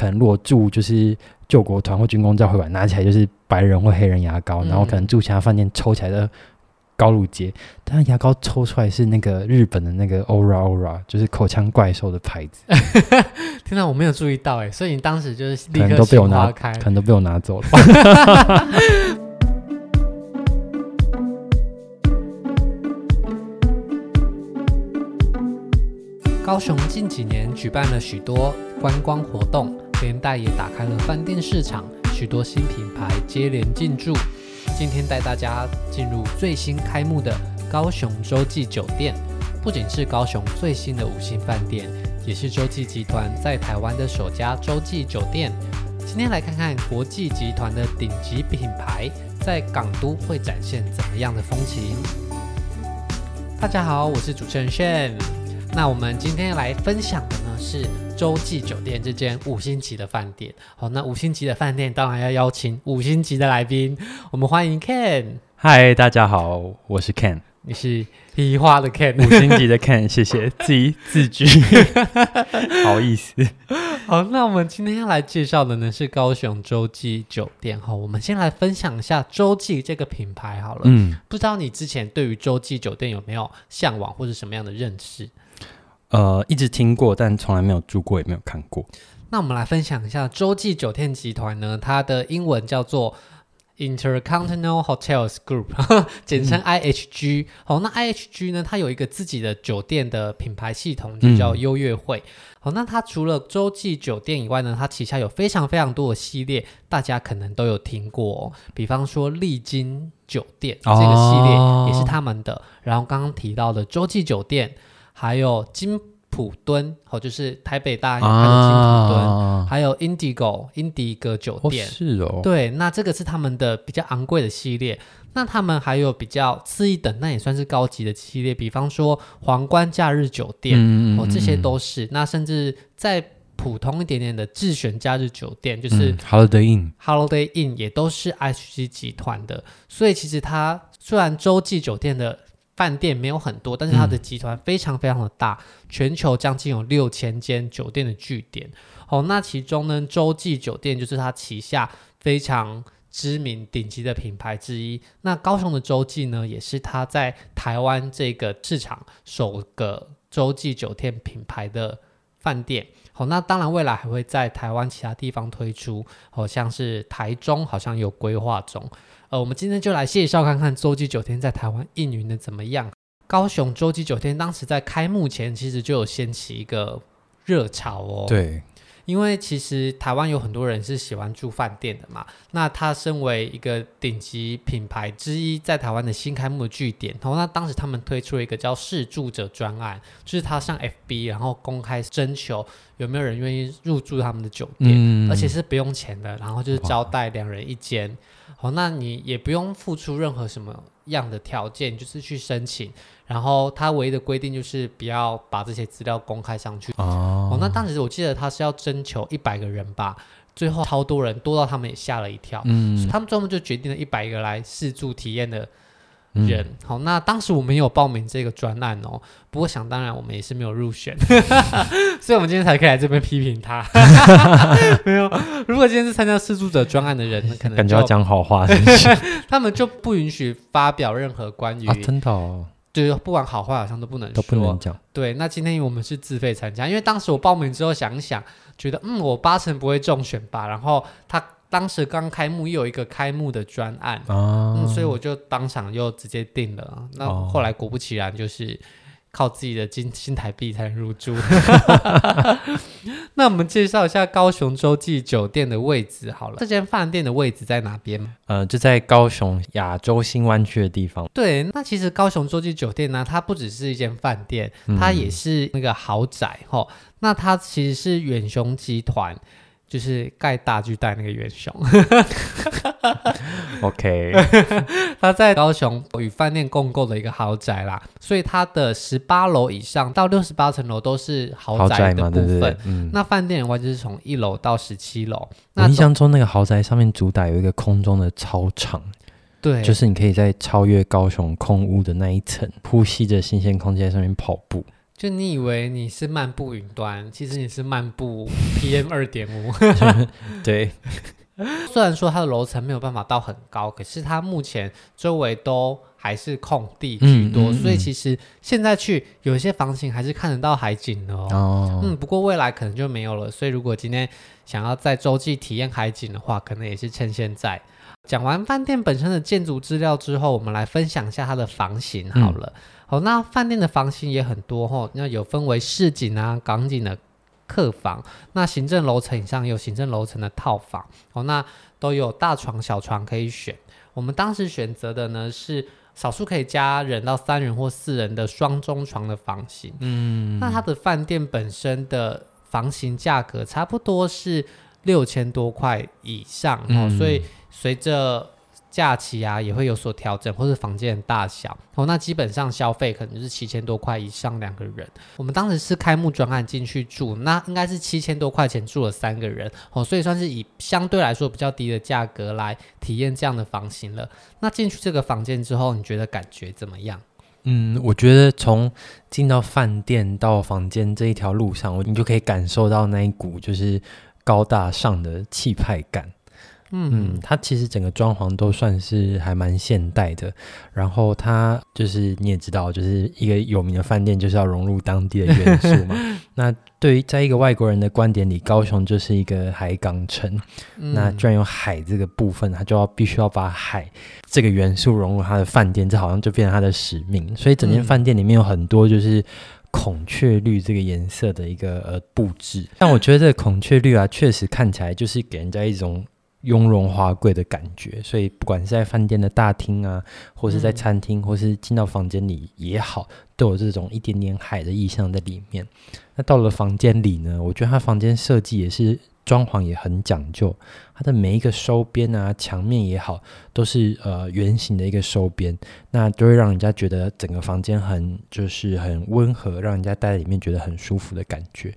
可能如果住就是救国团或军工教会馆，拿起来就是白人或黑人牙膏，嗯、然后可能住其他饭店抽起来的高露洁，但牙膏抽出来是那个日本的那个 Ora Ora，就是口腔怪兽的牌子。天哪，我没有注意到哎，所以你当时就是可能都被我拿开，可能都被我拿走了。高雄近几年举办了许多观光活动，连带也打开了饭店市场，许多新品牌接连进驻。今天带大家进入最新开幕的高雄洲际酒店，不仅是高雄最新的五星饭店，也是洲际集团在台湾的首家洲际酒店。今天来看看国际集团的顶级品牌在港都会展现怎么样的风情。大家好，我是主持人 Shane，。那我们今天来分享的呢是洲际酒店这间五星级的饭店。好，那五星级的饭店当然要邀请五星级的来宾。我们欢迎 Ken。嗨，大家好，我是 Ken。你是皮花的 Ken，五星级的 Ken，谢谢自己自居，好意思。好，那我们今天要来介绍的呢是高雄洲际酒店。哈，我们先来分享一下洲际这个品牌好了。嗯，不知道你之前对于洲际酒店有没有向往或者什么样的认识？呃，一直听过，但从来没有住过，也没有看过。那我们来分享一下洲际酒店集团呢，它的英文叫做 Intercontinental Hotels Group，简称 IHG。好、那 IHG 呢，它有一个自己的酒店的品牌系统，就叫优越会。好、嗯哦，那它除了洲际酒店以外呢，它旗下有非常非常多的系列，大家可能都有听过、哦。比方说丽晶酒店、哦、这个系列也是他们的。然后刚刚提到的洲际酒店，还有金普敦，哦，就是台北大安有开的金普敦，啊、还有 Indigo 英迪格酒店，哦是哦，对，那这个是他们的比较昂贵的系列。那他们还有比较次一等，那也算是高级的系列，比方说皇冠假日酒店，嗯、哦，这些都是。那甚至再普通一点点的智选假日酒店，就是 Holiday Inn，Holiday Inn 也都是 IHG 集团的。所以其实它虽然洲际酒店的。饭店没有很多，但是它的集团非常非常的大，嗯、全球将近有六千间酒店的据点。哦，那其中呢，洲际酒店就是它旗下非常知名顶级的品牌之一。那高雄的洲际呢，也是它在台湾这个市场首个洲际酒店品牌的饭店。好，那当然未来还会在台湾其他地方推出，好像是台中好像有规划中。呃，我们今天就来介绍看看洲际酒店在台湾运营的怎么样。高雄洲际酒店当时在开幕前，其实就有掀起一个热潮哦。对，因为其实台湾有很多人是喜欢住饭店的嘛。那它身为一个顶级品牌之一，在台湾的新开幕的据点，然后那当时他们推出了一个叫试住者专案，就是他上 FB 然后公开征求有没有人愿意入住他们的酒店，嗯、而且是不用钱的，然后就是招待两人一间。好，那你也不用付出任何什么样的条件，就是去申请。然后他唯一的规定就是不要把这些资料公开上去。哦，哦，那当时我记得他是要征求一百个人吧，最后超多人，多到他们也吓了一跳。嗯，他们专门就决定了一百个来试住体验的。人、嗯、好，那当时我们有报名这个专案哦，不过想当然我们也是没有入选，所以我们今天才可以来这边批评他。没有，如果今天是参加试住者专案的人，可能感觉要讲好话，他们就不允许发表任何关于、啊、真的、哦，对，不管好坏好像都不能说，都不能讲。对，那今天我们是自费参加，因为当时我报名之后想一想，觉得嗯，我八成不会中选吧，然后他。当时刚开幕，又有一个开幕的专案，啊、嗯，所以我就当场又直接定了。那后来果不其然，就是靠自己的金新台币才能入住。那我们介绍一下高雄洲际酒店的位置好了，这间饭店的位置在哪边？呃，就在高雄亚洲新湾区的地方。对，那其实高雄洲际酒店呢，它不只是一间饭店，它也是那个豪宅哈、嗯。那它其实是远雄集团。就是盖大巨蛋那个元雄，OK，他在高雄与饭店共构的一个豪宅啦，所以它的十八楼以上到六十八层楼都是豪宅的部分。对嗯、那饭店的话就是从一楼到十七楼。我印象中那个豪宅上面主打有一个空中的操场，对，就是你可以在超越高雄空屋的那一层，呼吸着新鲜空气在上面跑步。就你以为你是漫步云端，其实你是漫步 PM 二点五。对，虽然说它的楼层没有办法到很高，可是它目前周围都还是空地居多，嗯嗯嗯、所以其实现在去有一些房型还是看得到海景的哦。哦嗯，不过未来可能就没有了。所以如果今天想要在洲际体验海景的话，可能也是趁现在。讲完饭店本身的建筑资料之后，我们来分享一下它的房型好了。嗯好，那饭店的房型也很多哈，那有分为市景啊、港景的客房，那行政楼层以上有行政楼层的套房，哦，那都有大床、小床可以选。我们当时选择的呢是少数可以加人到三人或四人的双中床的房型。嗯，那它的饭店本身的房型价格差不多是六千多块以上，哦，所以随着假期啊也会有所调整，或是房间的大小哦。那基本上消费可能就是七千多块以上两个人。我们当时是开幕专案进去住，那应该是七千多块钱住了三个人哦，所以算是以相对来说比较低的价格来体验这样的房型了。那进去这个房间之后，你觉得感觉怎么样？嗯，我觉得从进到饭店到房间这一条路上，你就可以感受到那一股就是高大上的气派感。嗯，它其实整个装潢都算是还蛮现代的，然后它就是你也知道，就是一个有名的饭店就是要融入当地的元素嘛。那对于在一个外国人的观点里，高雄就是一个海港城，嗯、那居然有海这个部分，他就要必须要把海这个元素融入他的饭店，这好像就变成他的使命。所以整间饭店里面有很多就是孔雀绿这个颜色的一个呃布置，但我觉得这个孔雀绿啊，确实看起来就是给人家一种。雍容华贵的感觉，所以不管是在饭店的大厅啊，或是在餐厅，嗯、或是进到房间里也好，都有这种一点点海的意象在里面。那到了房间里呢，我觉得它房间设计也是装潢也很讲究，它的每一个收边啊、墙面也好，都是呃圆形的一个收边，那都会让人家觉得整个房间很就是很温和，让人家待在里面觉得很舒服的感觉。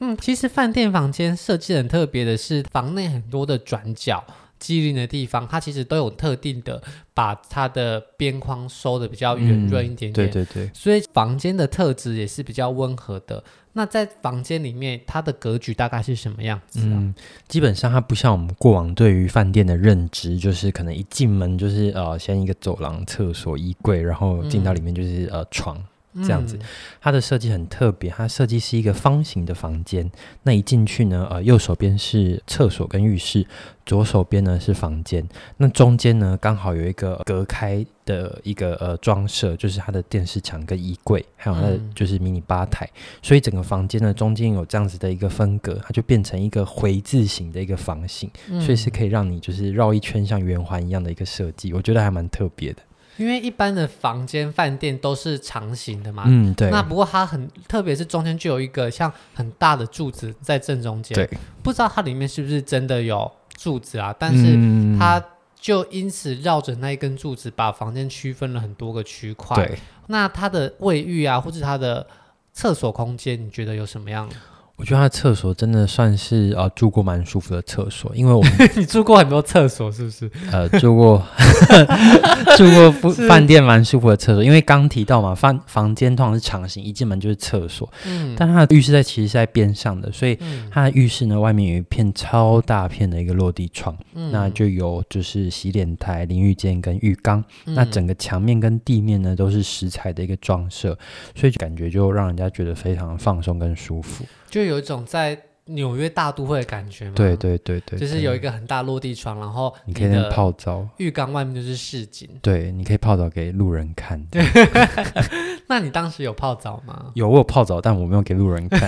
嗯，其实饭店房间设计很特别的是，房内很多的转角、机灵的地方，它其实都有特定的把它的边框收的比较圆润一点点。嗯、对对对，所以房间的特质也是比较温和的。那在房间里面，它的格局大概是什么样子？嗯，基本上它不像我们过往对于饭店的认知，就是可能一进门就是呃，先一个走廊、厕所、衣柜，然后进到里面就是、嗯、呃床。这样子，它的设计很特别。它设计是一个方形的房间，那一进去呢，呃，右手边是厕所跟浴室，左手边呢是房间，那中间呢刚好有一个隔开的一个呃装设，就是它的电视墙跟衣柜，还有它的就是迷你吧台，嗯、所以整个房间呢中间有这样子的一个分隔，它就变成一个回字形的一个房型，嗯、所以是可以让你就是绕一圈像圆环一样的一个设计，我觉得还蛮特别的。因为一般的房间饭店都是长形的嘛，嗯，对。那不过它很特别，是中间就有一个像很大的柱子在正中间，对。不知道它里面是不是真的有柱子啊？但是它就因此绕着那一根柱子，把房间区分了很多个区块。对。那它的卫浴啊，或者它的厕所空间，你觉得有什么样？我觉得他的厕所真的算是呃住过蛮舒服的厕所，因为我们 你住过很多厕所是不是？呃，住过 住过饭店蛮舒服的厕所，因为刚提到嘛，房房间通常是长形，一进门就是厕所，嗯，但它的浴室在其实是在边上的，所以它的浴室呢外面有一片超大片的一个落地窗，嗯，那就有就是洗脸台、淋浴间跟浴缸，嗯，那整个墙面跟地面呢都是石材的一个装设，所以就感觉就让人家觉得非常放松跟舒服。就有一种在纽约大都会的感觉嘛，对对对对，就是有一个很大落地窗，然后你可以在泡澡，浴缸外面就是市景，对，你可以泡澡给路人看。对，那你当时有泡澡吗？有，我有泡澡，但我没有给路人看，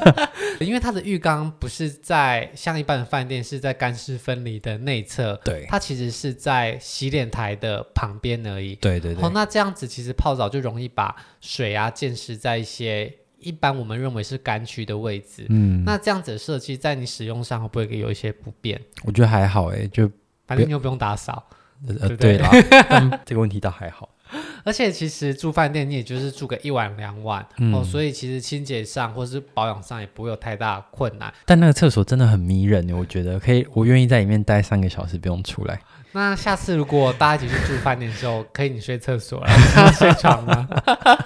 因为它的浴缸不是在像一般的饭店是在干湿分离的内侧，对，它其实是在洗脸台的旁边而已。对对对，哦，那这样子其实泡澡就容易把水啊溅湿在一些。一般我们认为是干区的位置，嗯，那这样子的设计在你使用上会不会有一些不便？我觉得还好哎，就反正你又不用打扫，呃，对啦，这个问题倒还好。而且其实住饭店你也就是住个一晚两晚，嗯，哦，所以其实清洁上或是保养上也不会有太大困难。但那个厕所真的很迷人，我觉得可以，我愿意在里面待三个小时不用出来。那下次如果大家一起去住饭店的时候，可以你睡厕所，然后他睡床吗？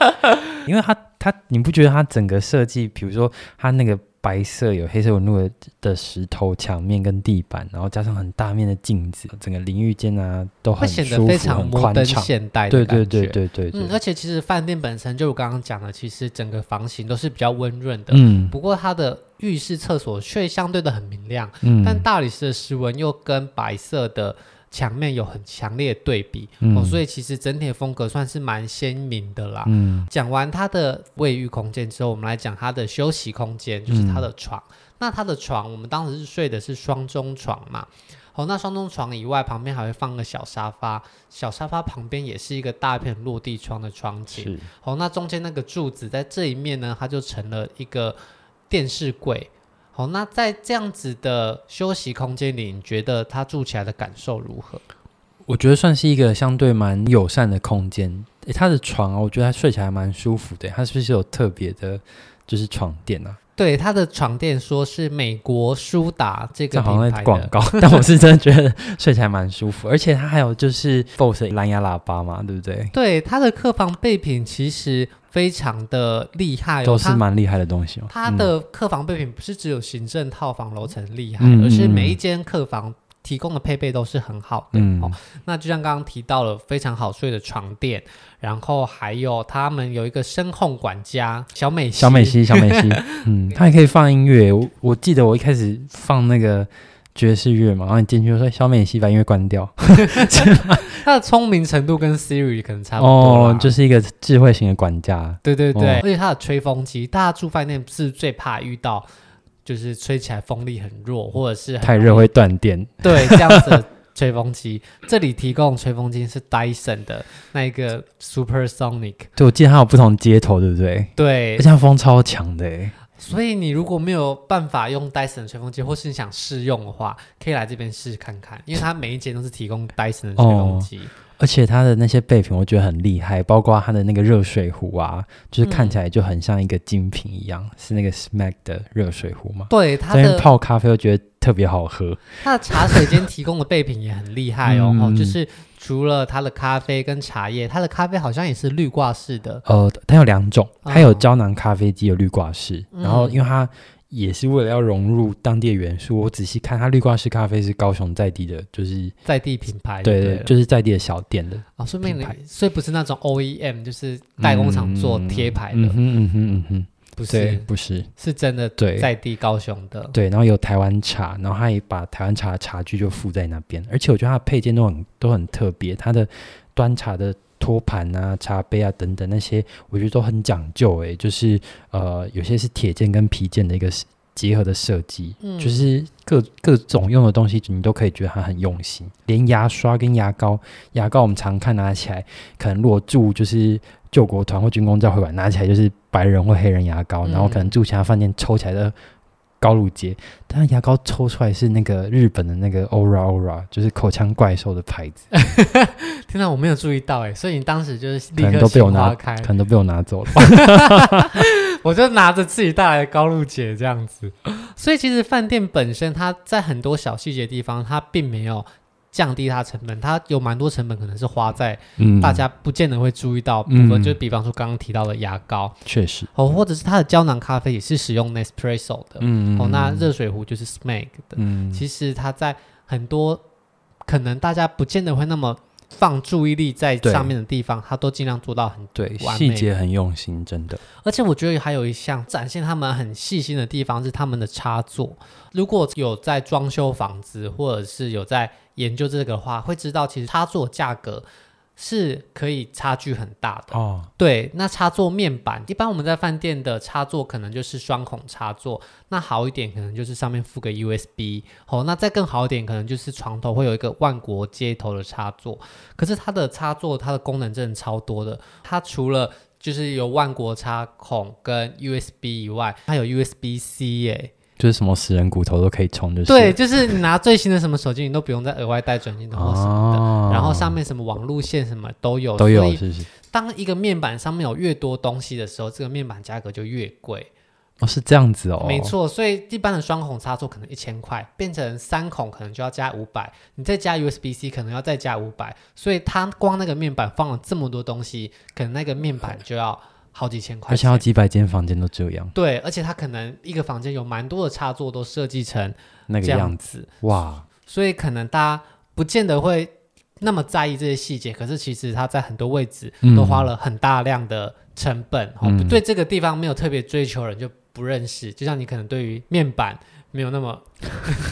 因为他。它你不觉得它整个设计，比如说它那个。白色有黑色纹路的石头墙面跟地板，然后加上很大面的镜子，整个淋浴间啊都很显得非常摩登现代的感觉。对对对对对，嗯，而且其实饭店本身就我刚刚讲的，其实整个房型都是比较温润的。嗯，不过它的浴室厕所却相对的很明亮。嗯，但大理石的石纹又跟白色的。墙面有很强烈的对比，嗯、哦，所以其实整体的风格算是蛮鲜明的啦。嗯，讲完它的卫浴空间之后，我们来讲它的休息空间，就是它的床。嗯、那它的床，我们当时是睡的是双中床嘛。哦，那双中床以外，旁边还会放个小沙发，小沙发旁边也是一个大片落地窗的窗景。是。哦，那中间那个柱子在这一面呢，它就成了一个电视柜。好，那在这样子的休息空间里，你觉得他住起来的感受如何？我觉得算是一个相对蛮友善的空间。诶，他的床啊，我觉得他睡起来蛮舒服的。他是不是有特别的，就是床垫啊？对，他的床垫说是美国舒达这个好像在广告，但我是真的觉得睡起来蛮舒服。而且它还有就是 BOSE 蓝牙喇叭嘛，对不对？对，它的客房备品其实。非常的厉害，哦，都是蛮厉害的东西哦。它的客房备品不是只有行政套房楼层厉害，嗯、而是每一间客房提供的配备都是很好的。嗯、哦，那就像刚刚提到了非常好睡的床垫，然后还有他们有一个声控管家小美西，小美西，小美西，嗯，它也可以放音乐。我我记得我一开始放那个。爵士乐嘛，然后你进去就说小美西把音乐关掉，他的聪明程度跟 Siri 可能差不多哦，就是一个智慧型的管家。对对对，哦、而且他的吹风机，大家住饭店是最怕遇到，就是吹起来风力很弱，或者是太热会断电。对，这样子的吹风机，这里提供吹风机是 Dyson 的那一个 Supersonic。对，我记得它有不同接头，对不对？对，而且它风超强的诶。所以你如果没有办法用 Dyson 的吹风机，或是你想试用的话，可以来这边试试看看，因为它每一间都是提供 Dyson 的吹风机，哦，而且它的那些备品我觉得很厉害，包括它的那个热水壶啊，就是看起来就很像一个精品一样，嗯、是那个 Smack 的热水壶嘛。对，它的泡咖啡我觉得特别好喝。它的茶水间提供的备品也很厉害哦，嗯、就是。除了它的咖啡跟茶叶，它的咖啡好像也是滤挂式的。呃，它有两种，它有胶囊咖啡机，有滤挂式。嗯、然后，因为它也是为了要融入当地的元素，我仔细看，它绿挂式咖啡是高雄在地的，就是在地品牌对，对对，就是在地的小店的。哦，顺便，所以不是那种 OEM，就是代工厂做贴牌的。嗯哼嗯哼嗯哼。不是，不是，是真的。对，在地高雄的。对，然后有台湾茶，然后他也把台湾茶的茶具就附在那边，而且我觉得它的配件都很都很特别，它的端茶的托盘啊、茶杯啊等等那些，我觉得都很讲究。诶，就是呃，有些是铁件跟皮件的一个结合的设计，嗯、就是各各种用的东西，你都可以觉得它很用心。连牙刷跟牙膏，牙膏我们常看拿起来，可能如果住就是。救国团或军工教会馆拿起来就是白人或黑人牙膏，嗯、然后可能住其他饭店抽起来的高露洁，但牙膏抽出来是那个日本的那个 Ora Ora，就是口腔怪兽的牌子。天哪，我没有注意到哎，所以你当时就是可能都被我拿开，可能都被我拿走了。我就拿着自己带来的高露洁这样子，所以其实饭店本身它在很多小细节地方，它并没有。降低它成本，它有蛮多成本可能是花在大家不见得会注意到部分，嗯、就比方说刚刚提到的牙膏，确实。哦，或者是它的胶囊咖啡也是使用 Nespresso 的，嗯哦，那热水壶就是 Smeg 的，嗯，其实它在很多可能大家不见得会那么放注意力在上面的地方，它都尽量做到很对，细节很用心，真的。而且我觉得还有一项展现他们很细心的地方是他们的插座，如果有在装修房子或者是有在研究这个的话，会知道其实插座价格是可以差距很大的哦。对，那插座面板，一般我们在饭店的插座可能就是双孔插座，那好一点可能就是上面附个 USB。哦，那再更好一点，可能就是床头会有一个万国接头的插座。可是它的插座，它的功能真的超多的。它除了就是有万国插孔跟 USB 以外，它有 USB-C 耶。就是什么死人骨头都可以充，就是对，就是你拿最新的什么手机，你都不用再额外带转接头或什么的，哦、然后上面什么网路线什么都有，都有。是是。当一个面板上面有越多东西的时候，这个面板价格就越贵。哦，是这样子哦。没错，所以一般的双孔插座可能一千块，变成三孔可能就要加五百，你再加 USB-C 可能要再加五百，所以它光那个面板放了这么多东西，可能那个面板就要。好几千块钱，而且好几百间房间都这样。对，而且他可能一个房间有蛮多的插座都设计成那个样子，哇！所以可能大家不见得会那么在意这些细节，可是其实他在很多位置都花了很大量的成本。对这个地方没有特别追求人就不认识，就像你可能对于面板没有那么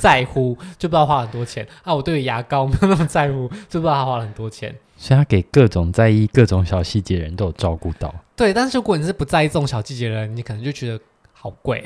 在乎，就不知道花很多钱啊。我对于牙膏没有那么在乎，就不知道他花了很多钱。所以他给各种在意各种小细节的人都有照顾到。对，但是如果你是不在意这种小细节的人，你可能就觉得好贵。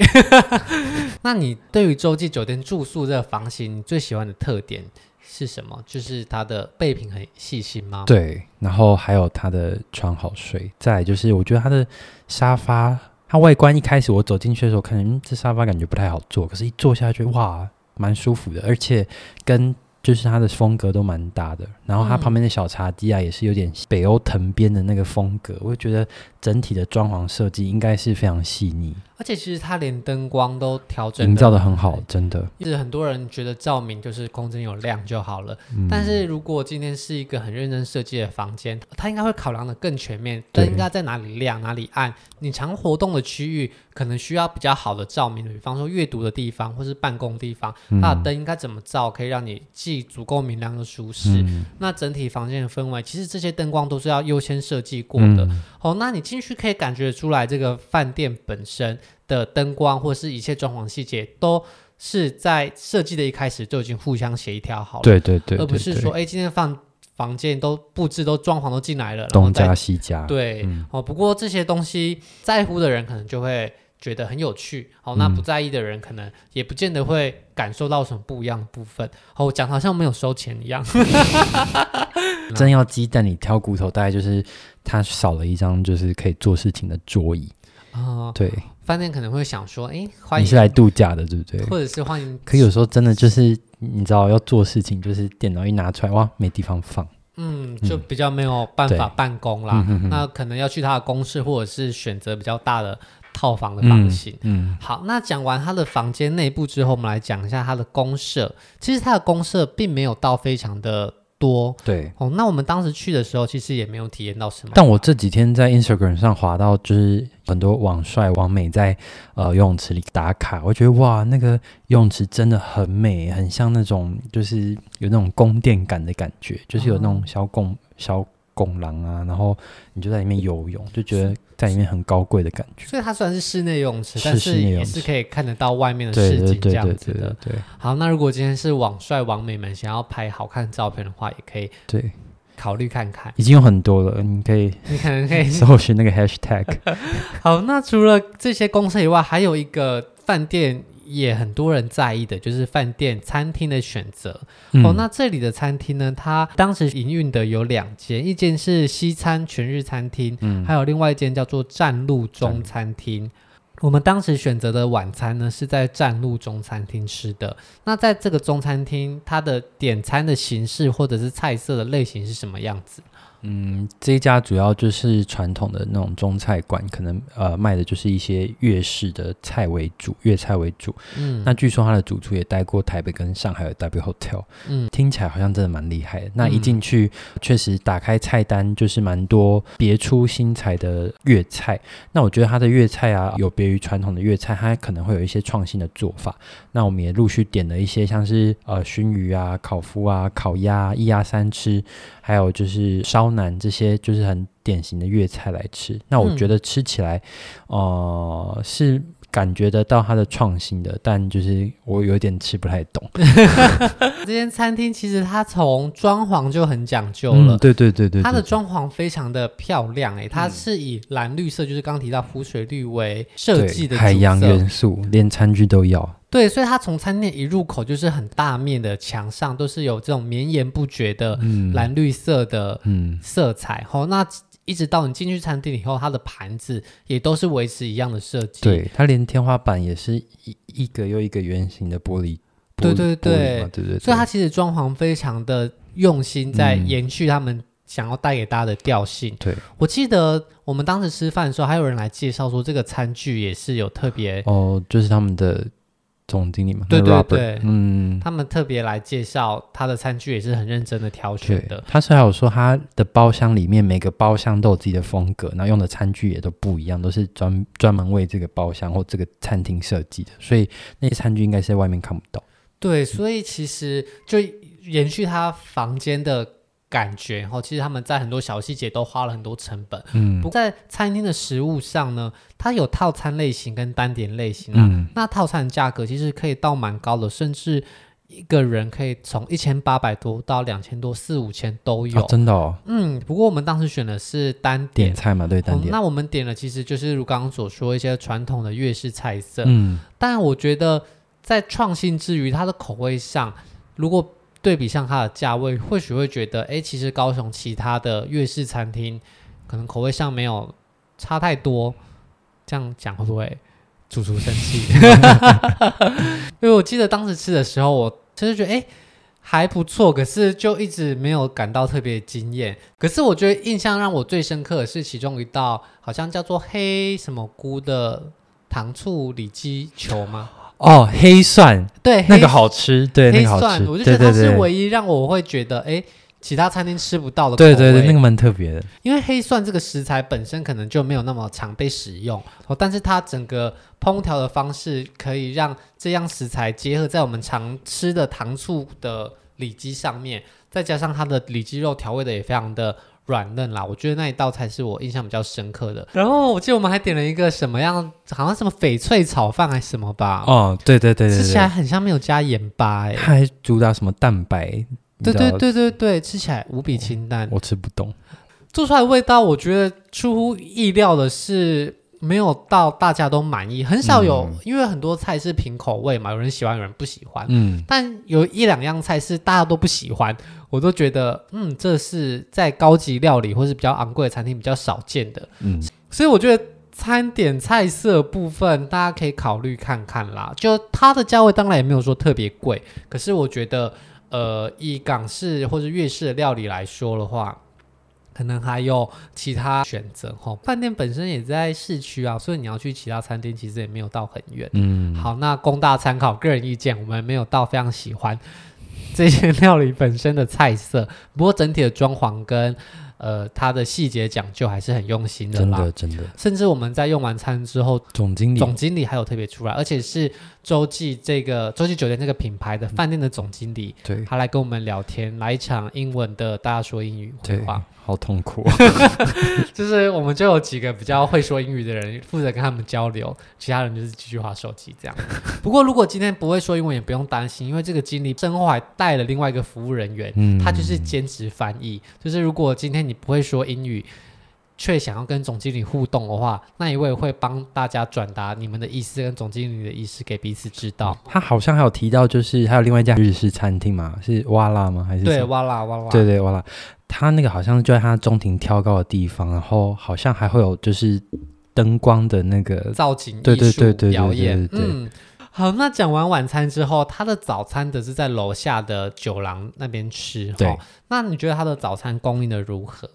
那你对于洲际酒店住宿这个房型，你最喜欢的特点是什么？就是它的备品很细心吗？对，然后还有它的床好睡。再来就是我觉得它的沙发，它外观一开始我走进去的时候，可能这沙发感觉不太好坐，可是一坐下去，哇，蛮舒服的，而且跟。就是它的风格都蛮大的，然后它旁边的小茶几啊，也是有点北欧藤编的那个风格，我就觉得整体的装潢设计应该是非常细腻。而且其实它连灯光都调整营造得很好，真的。就是很多人觉得照明就是空间有亮就好了，嗯，但是如果今天是一个很认真设计的房间，它应该会考量的更全面，灯应该在哪里亮哪里暗。你常活动的区域可能需要比较好的照明，比方说阅读的地方或是办公地方，它的灯应该怎么照可以让你既足够明亮又舒适，嗯。那整体房间的氛围，其实这些灯光都是要优先设计过的。嗯、哦，那你进去可以感觉出来，这个饭店本身。的灯光或是一切装潢细节，都是在设计的一开始就已经互相协调好了。对对对，而不是说，哎，今天放房间都布置都装潢都进来了，东加西加。对、嗯，哦，不过这些东西在乎的人可能就会觉得很有趣，哦，那不在意的人可能也不见得会感受到什么不一样的部分。哦，讲好像没有收钱一样。真要鸡蛋里挑骨头，大概就是它少了一张就是可以做事情的桌椅。哦，对。饭店可能会想说：“哎，欢迎你是来度假的，对不对？或者是欢迎。可有时候真的就是你知道要做事情，就是电脑一拿出来，哇，没地方放，嗯，就比较没有办法办公啦。嗯、那可能要去他的公室，或者是选择比较大的套房的房型。嗯，嗯好，那讲完他的房间内部之后，我们来讲一下他的公社。其实他的公社并没有到非常的。”多对哦，那我们当时去的时候，其实也没有体验到什么。但我这几天在 Instagram 上滑到，就是很多网帅网美在呃游泳池里打卡，我觉得哇，那个游泳池真的很美，很像那种就是有那种宫殿感的感觉，就是有那种小拱、嗯、小。拱廊啊，然后你就在里面游泳，就觉得在里面很高贵的感觉。所以它虽然是室内游泳池，但是也是可以看得到外面的世界这样子的。对，好，那如果今天是网帅网美们想要拍好看照片的话，也可以对考虑看看。已经有很多了，你可以，你可能可以搜寻那个 hashtag。好，那除了这些公司以外，还有一个饭店。也很多人在意的就是饭店餐厅的选择、嗯、哦。那这里的餐厅呢，它当时营运的有两间，一间是西餐全日餐厅，嗯，还有另外一间叫做站路中餐厅。我们当时选择的晚餐呢，是在站路中餐厅吃的。那在这个中餐厅，它的点餐的形式或者是菜色的类型是什么样子？嗯，这一家主要就是传统的那种中菜馆，可能呃卖的就是一些粤式的菜为主，粤菜为主。嗯，那据说他的主厨也待过台北跟上海的 W Hotel。嗯，听起来好像真的蛮厉害的。那一进去，确实打开菜单就是蛮多别出心裁的粤菜。那我觉得他的粤菜啊，有别于传统的粤菜，它可能会有一些创新的做法。那我们也陆续点了一些，像是呃熏鱼啊、烤麸啊、烤鸭、一鸭三吃，还有就是烧。南这些就是很典型的粤菜来吃，那我觉得吃起来，嗯、呃，是感觉得到它的创新的，但就是我有点吃不太懂。这间餐厅其实它从装潢就很讲究了，嗯、对，对，对对对对，它的装潢非常的漂亮，哎，它是以蓝绿色，就是刚刚提到湖水绿为设计的海洋元素，连餐具都要。对，所以它从餐厅一入口就是很大面的墙上都是有这种绵延不绝的蓝绿色的色彩。好、嗯嗯，那一直到你进去餐厅以后，它的盘子也都是维持一样的设计。对，它连天花板也是一一个又一个圆形的玻璃。对对对对对对。所以它其实装潢非常的用心，在延续他们想要带给大家的调性。对、嗯，我记得我们当时吃饭的时候，还有人来介绍说，这个餐具也是有特别哦，就是他们的。总经理嘛，对对对，嗯，他们特别来介绍他的餐具，也是很认真的挑选的。他是还有说他的包厢里面每个包厢都有自己的风格，然后用的餐具也都不一样，都是专专门为这个包厢或这个餐厅设计的，所以那些餐具应该是在外面看不到。对，所以其实就延续他房间的。感觉，然后其实他们在很多小细节都花了很多成本。嗯，不过在餐厅的食物上呢，它有套餐类型跟单点类型啊。嗯，那套餐价格其实可以到蛮高的，甚至一个人可以从一千八百多到两千多、四五千都有。哦，真的哦。嗯，不过我们当时选的是单点，点菜嘛，对，单点。嗯，那我们点了，其实就是如刚刚所说一些传统的粤式菜色。嗯，但我觉得在创新之余，它的口味上，如果对比上它的价位，或许会觉得，哎，其实高雄其他的粤式餐厅可能口味上没有差太多。这样讲会不会主厨生气？因为我记得当时吃的时候，我其实觉得，哎，还不错，可是就一直没有感到特别惊艳。可是我觉得印象让我最深刻的是其中一道，好像叫做黑什么菇的糖醋里脊球吗？哦，黑蒜，对，那个好吃，对，黑那个好吃，我就觉得它是唯一让我会觉得，哎，其他餐厅吃不到的。对对对，那个蛮特别的。因为黑蒜这个食材本身可能就没有那么常被使用，哦，但是它整个烹调的方式可以让这样食材结合在我们常吃的糖醋的里脊上面，再加上它的里脊肉调味的也非常的。软嫩啦，我觉得那一道才是我印象比较深刻的。然后我记得我们还点了一个什么样，好像什么翡翠炒饭还是什么吧？哦，对对对对，吃起来很像没有加盐巴哎。它还主打什么蛋白？对对对对对，吃起来无比清淡。我吃不懂，做出来的味道我觉得出乎意料的是。没有到大家都满意，很少有，嗯、因为很多菜是凭口味嘛，有人喜欢，有人不喜欢。嗯，但有一两样菜是大家都不喜欢，我都觉得，嗯，这是在高级料理或是比较昂贵的餐厅比较少见的。嗯，所以我觉得餐点菜色部分大家可以考虑看看啦。就它的价位当然也没有说特别贵，可是我觉得，呃，以港式或者粤式的料理来说的话。可能还有其他选择哈，饭店本身也在市区啊，所以你要去其他餐厅其实也没有到很远。嗯，好，那供大参考，个人意见，我们没有到非常喜欢这些 料理本身的菜色，不过整体的装潢跟。呃，它的细节讲究还是很用心的啦，真的真的。甚至我们在用完餐之后，总经理总经理还有特别出来，而且是洲际这个洲际酒店这个品牌的饭店的总经理，对，他来跟我们聊天，来一场英文的大家说英语对话。好痛苦，就是我们就有几个比较会说英语的人负责跟他们交流，其他人就是继续划手机这样。不过如果今天不会说英文也不用担心，因为这个经理身后还带了另外一个服务人员，嗯，他就是兼职翻译。就是如果今天你不会说英语，却想要跟总经理互动的话，那一位会帮大家转达你们的意思跟总经理的意思给彼此知道。他好像还有提到，就是还有另外一家日式餐厅嘛，是哇啦吗？还是对哇啦哇啦？对对哇啦。他那个好像就在他中庭挑高的地方，然后好像还会有就是灯光的那个造景艺术表演。嗯，好，那讲完晚餐之后，他的早餐则是在楼下的酒廊那边吃。对，那你觉得他的早餐供应的如何？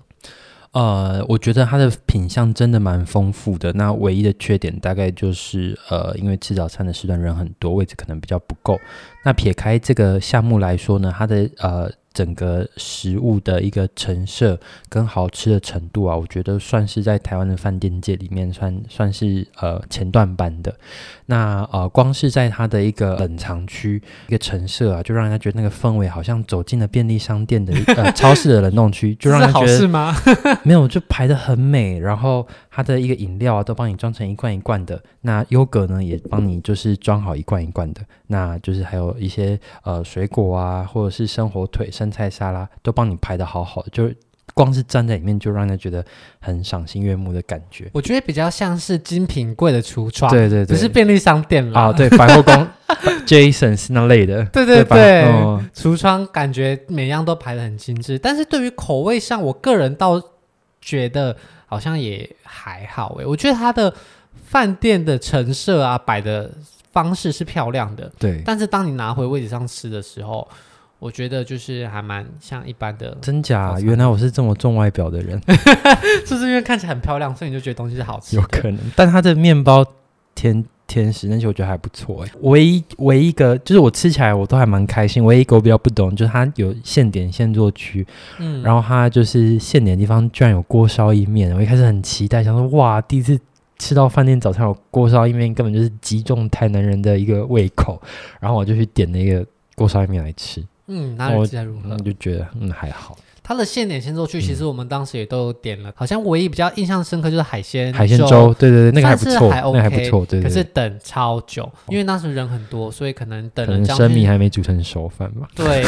呃，我觉得它的品相真的蛮丰富的。那唯一的缺点大概就是，呃，因为吃早餐的时段人很多，位置可能比较不够。那撇开这个项目来说呢，它的呃。整个食物的一个陈设跟好吃的程度啊，我觉得算是在台湾的饭店界里面算算是呃前段班的。那呃，光是在它的一个冷藏区一个陈设啊，就让人家觉得那个氛围好像走进了便利商店的呃 超市的冷冻区，就让人觉得是吗？没有，就排的很美，然后它的一个饮料啊都帮你装成一罐一罐的，那优格呢也帮你就是装好一罐一罐的，那就是还有一些呃水果啊或者是生火腿生菜沙拉都帮你排的好好的，就是光是站在里面就让人觉得很赏心悦目的感觉。我觉得比较像是精品柜的橱窗，对对对，不是便利商店啦。啊，对，百货公 Jasons 那类的，对对对，橱窗感觉每样都排的很精致。但是对于口味上，我个人倒觉得好像也还好诶。我觉得它的饭店的陈设啊，摆的方式是漂亮的，对。但是当你拿回位置上吃的时候，我觉得就是还蛮像一般的，真假？原来我是这么重外表的人，就是因为看起来很漂亮，所以你就觉得东西是好吃。有可能，但它的面包甜甜食那些，我觉得还不错哎。唯一唯一一个就是我吃起来我都还蛮开心。唯一一个我比较不懂，就是它有现点现做区，嗯，然后它就是现点的地方居然有锅烧意面，我一开始很期待，想说哇，第一次吃到饭店早餐有锅烧意面，根本就是击中台南人的一个胃口。然后我就去点了一个锅烧意面来吃，嗯，哪里在如何？我就觉得嗯还好。它的现点现做去，其实我们当时也都有点了，嗯、好像唯一比较印象深刻就是海鲜海鲜粥，对对对，那个还不错，还 OK, 那个还不错，对，对，对。可是等超久，因为当时人很多，所以可能等了。可能生米还没煮成熟饭吧？对，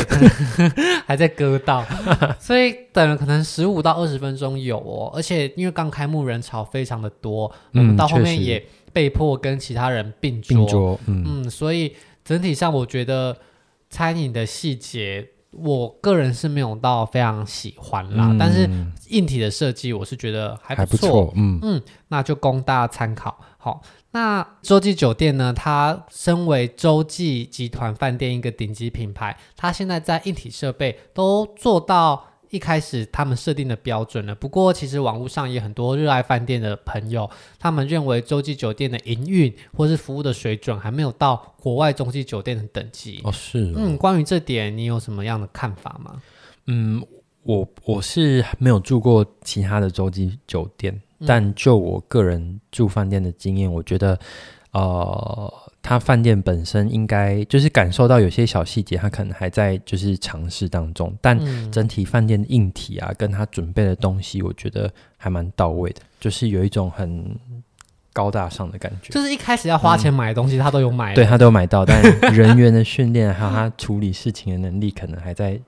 还在割稻，所以等了可能十五到二十分钟有哦。而且因为刚开幕人潮非常的多，嗯，我们到后面也被迫跟其他人并桌，并桌，嗯嗯，所以整体上我觉得餐饮的细节。我个人是没有到非常喜欢啦，嗯、但是硬体的设计我是觉得还不错，不错嗯嗯，那就供大家参考。好，那洲际酒店呢，它身为洲际集团饭店一个顶级品牌，它现在在硬体设备都做到。一开始他们设定的标准了，不过其实网络上也很多热爱饭店的朋友，他们认为洲际酒店的营运或是服务的水准还没有到国外洲际酒店的等级。哦，是哦。嗯，关于这点你有什么样的看法吗？嗯，我我是没有住过其他的洲际酒店，嗯，但就我个人住饭店的经验，我觉得，呃。他饭店本身应该就是感受到有些小细节，他可能还在就是尝试当中，但整体饭店的硬体啊，跟他准备的东西，我觉得还蛮到位的，就是有一种很。高大上的感觉，就是一开始要花钱买的东西，嗯、他都有买，对他都有买到，但人员的训练还有他处理事情的能力，可能还在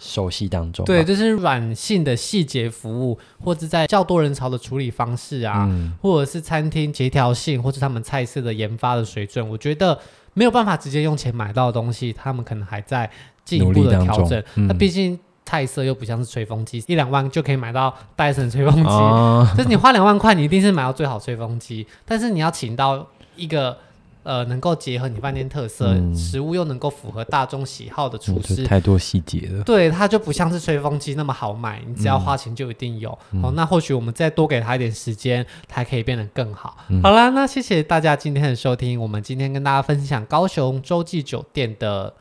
熟悉当中。对，就是软性的细节服务，或者在较多人潮的处理方式啊，嗯、或者是餐厅协调性，或者他们菜色的研发的水准，我觉得没有办法直接用钱买到的东西，他们可能还在进一步的调整。那毕、嗯、竟。菜色又不像是吹风机，一两万就可以买到戴森吹风机。哦、就是你花两万块，你一定是买到最好吹风机。但是你要请到一个呃能够结合你饭店特色、嗯、食物又能够符合大众喜好的厨师，太多细节了。对，它就不像是吹风机那么好买，你只要花钱就一定有。哦，那或许我们再多给他一点时间，它可以变得更好。嗯、好啦，那谢谢大家今天的收听。我们今天跟大家分享高雄洲际酒店的。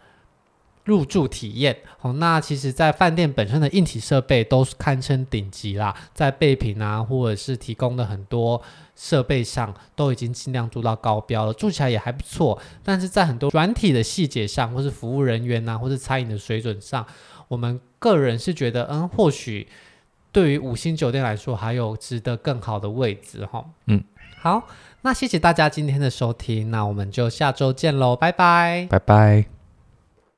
入住体验哦，那其实，在饭店本身的硬体设备都是堪称顶级啦，在备品啊，或者是提供的很多设备上，都已经尽量做到高标了，住起来也还不错。但是在很多软体的细节上，或是服务人员呐、啊，或是餐饮的水准上，我们个人是觉得，嗯，或许对于五星酒店来说，还有值得更好的位置哈。嗯，好，那谢谢大家今天的收听，那我们就下周见喽，拜拜，拜拜。